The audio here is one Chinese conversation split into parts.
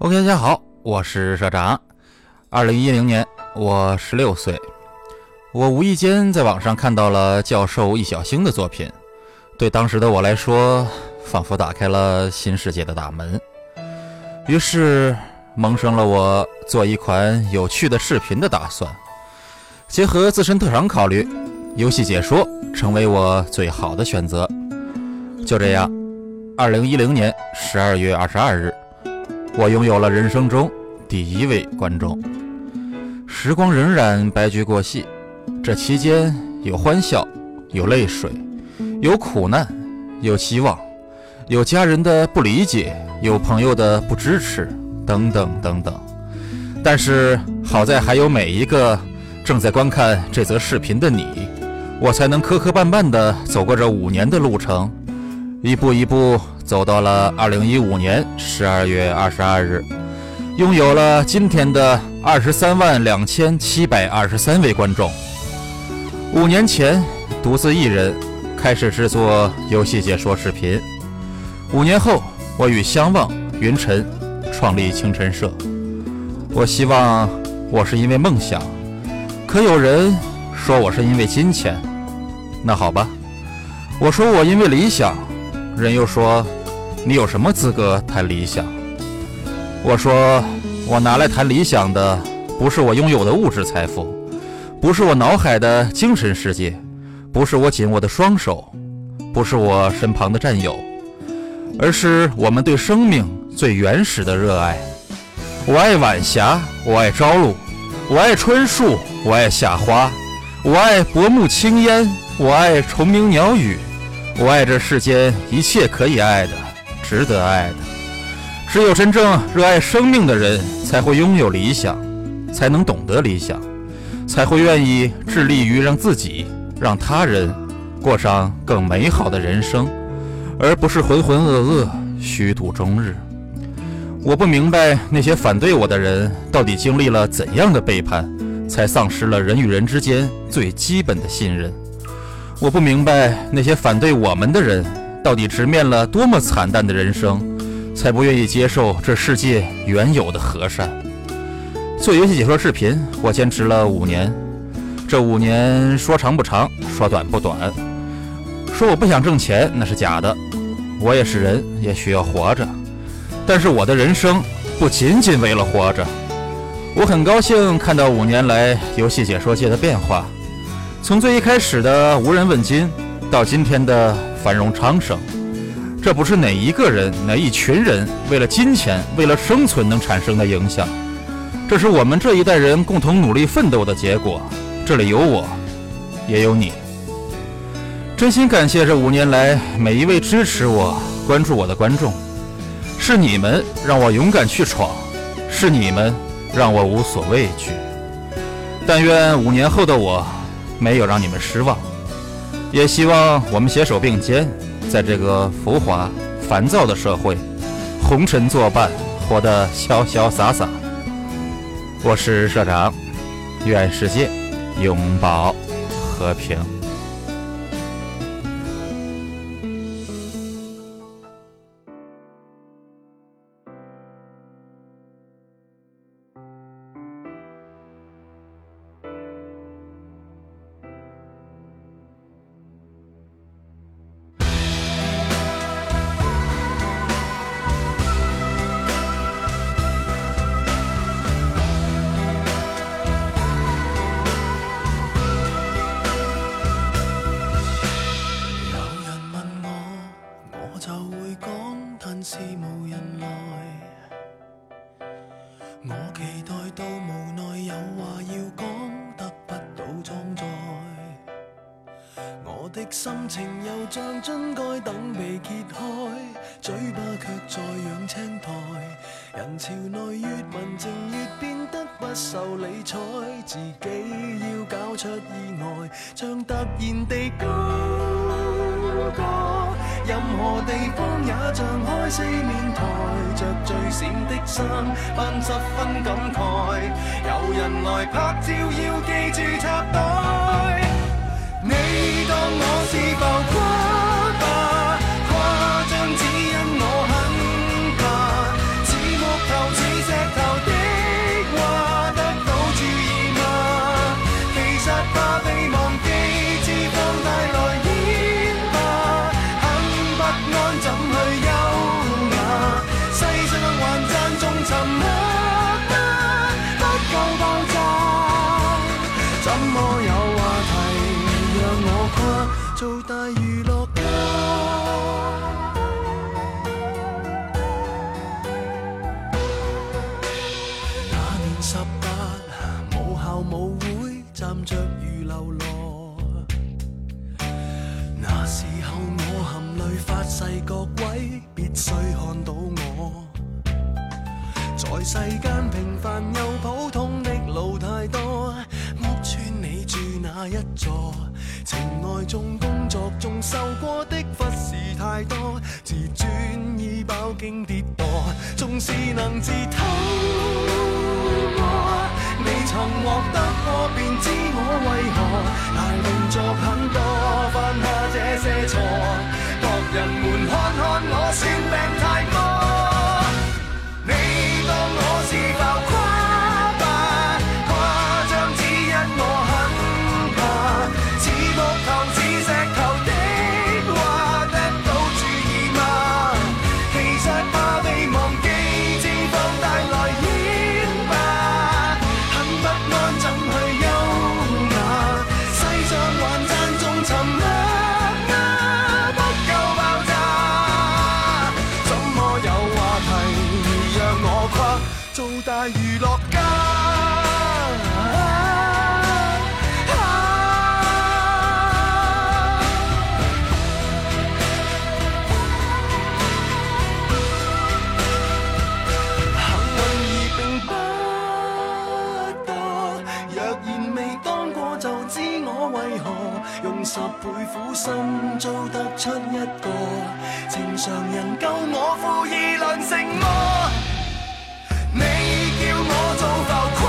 OK，大家好，我是社长。二零一零年，我十六岁，我无意间在网上看到了教授易小星的作品，对当时的我来说，仿佛打开了新世界的大门。于是，萌生了我做一款有趣的视频的打算。结合自身特长考虑，游戏解说成为我最好的选择。就这样，二零一零年十二月二十二日。我拥有了人生中第一位观众。时光荏苒，白驹过隙。这期间有欢笑，有泪水，有苦难，有希望，有家人的不理解，有朋友的不支持，等等等等。但是好在还有每一个正在观看这则视频的你，我才能磕磕绊绊地走过这五年的路程，一步一步。走到了二零一五年十二月二十二日，拥有了今天的二十三万两千七百二十三位观众。五年前，独自一人开始制作游戏解说视频。五年后，我与相望云尘创立清晨社。我希望我是因为梦想，可有人说我是因为金钱。那好吧，我说我因为理想，人又说。你有什么资格谈理想？我说，我拿来谈理想的，不是我拥有的物质财富，不是我脑海的精神世界，不是我紧握的双手，不是我身旁的战友，而是我们对生命最原始的热爱。我爱晚霞，我爱朝露，我爱春树，我爱夏花，我爱薄暮轻烟，我爱虫鸣鸟语，我爱这世间一切可以爱的。值得爱的，只有真正热爱生命的人才会拥有理想，才能懂得理想，才会愿意致力于让自己、让他人过上更美好的人生，而不是浑浑噩噩虚度终日。我不明白那些反对我的人到底经历了怎样的背叛，才丧失了人与人之间最基本的信任。我不明白那些反对我们的人。到底直面了多么惨淡的人生，才不愿意接受这世界原有的和善？做游戏解说视频，我坚持了五年。这五年说长不长，说短不短。说我不想挣钱那是假的，我也是人，也需要活着。但是我的人生不仅仅为了活着。我很高兴看到五年来游戏解说界的变化，从最一开始的无人问津，到今天的。繁荣昌盛，这不是哪一个人、哪一群人为了金钱、为了生存能产生的影响，这是我们这一代人共同努力奋斗的结果。这里有我，也有你。真心感谢这五年来每一位支持我、关注我的观众，是你们让我勇敢去闯，是你们让我无所畏惧。但愿五年后的我，没有让你们失望。也希望我们携手并肩，在这个浮华烦躁的社会，红尘作伴，活得潇潇洒洒。我是社长，愿世界永保和平。心情又像樽盖等被揭开，嘴巴却在养青苔。人潮内越文静越变得不受理睬，自己要搞出意外，像突然地高歌。任何地方也像开四面台，着最闪的衫，扮十分感慨。有人来拍照要记住插袋。做大娱乐家。那年十八，母校舞会，站着如流浪。那时候我含泪发誓，各位必须看到我。在世间平凡又普通的路太多，屋村你住哪一座？情爱中、工作中受过的忽视太多，自尊已饱经跌堕。纵是能自讨我，你曾获得过，便知我为何。大动作很多，犯下这些错，各人们看看我笑。做大娱乐家，幸运而并不多。若然未当过，就知我为何用十倍苦心做突出一个情常人，够我富义良成么？走好。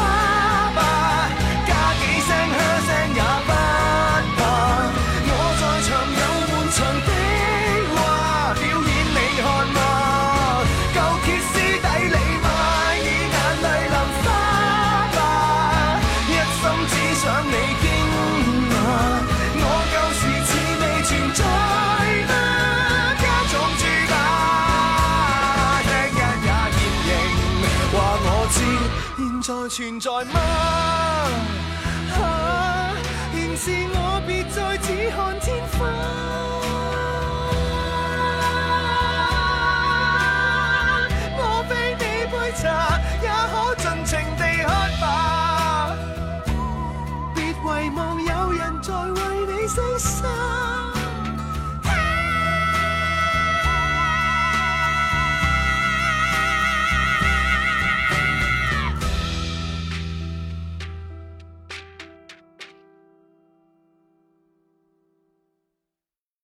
存在吗？啊，仍是我，别再只看天。